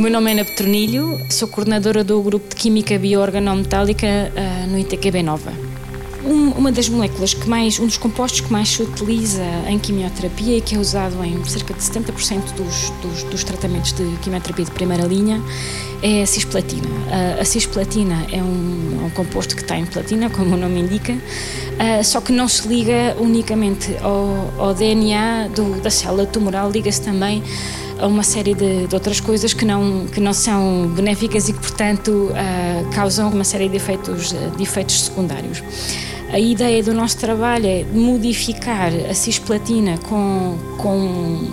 meu nome é Ana Petronilho, sou coordenadora do grupo de Química Bioorganometálica uh, no ITQB Nova. Um, uma das moléculas que mais, um dos compostos que mais se utiliza em quimioterapia e que é usado em cerca de 70% dos, dos, dos, tratamentos de quimioterapia de primeira linha é a cisplatina. Uh, a cisplatina é um, um, composto que está em platina, como o nome indica, uh, só que não se liga unicamente ao, ao DNA do, da célula tumoral, liga-se também a uma série de, de, outras coisas que não, que não são benéficas e que, portanto, uh, causam uma série de efeitos, de efeitos secundários. A ideia do nosso trabalho é modificar a cisplatina com, com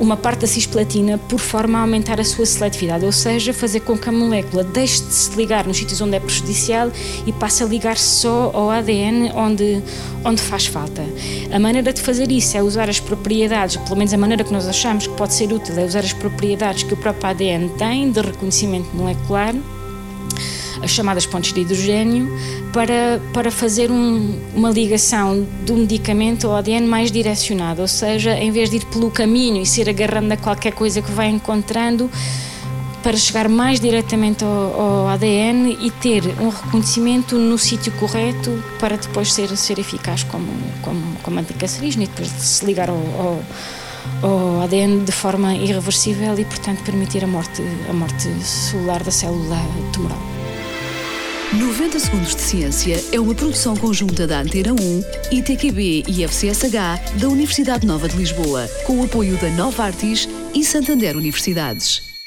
uma parte da cisplatina por forma a aumentar a sua seletividade, ou seja, fazer com que a molécula deixe de se ligar nos sítios onde é prejudicial e passe a ligar-se só ao ADN onde, onde faz falta. A maneira de fazer isso é usar as propriedades, pelo menos a maneira que nós achamos que pode ser útil, é usar as propriedades que o próprio ADN tem de reconhecimento molecular as chamadas pontes de hidrogênio, para, para fazer um, uma ligação do medicamento ao ADN mais direcionada, ou seja, em vez de ir pelo caminho e ser agarrando a qualquer coisa que vai encontrando, para chegar mais diretamente ao, ao, ADN e ter um reconhecimento no sítio correto para depois ser, ser eficaz como, como, como anticancerígeno e depois de se ligar ao, ao, ao, ADN de forma irreversível e, portanto, permitir a morte, a morte celular da célula tumoral. 90 Segundos de Ciência é uma produção conjunta da Antena 1, ITQB e FCSH da Universidade Nova de Lisboa, com o apoio da Nova Artis e Santander Universidades.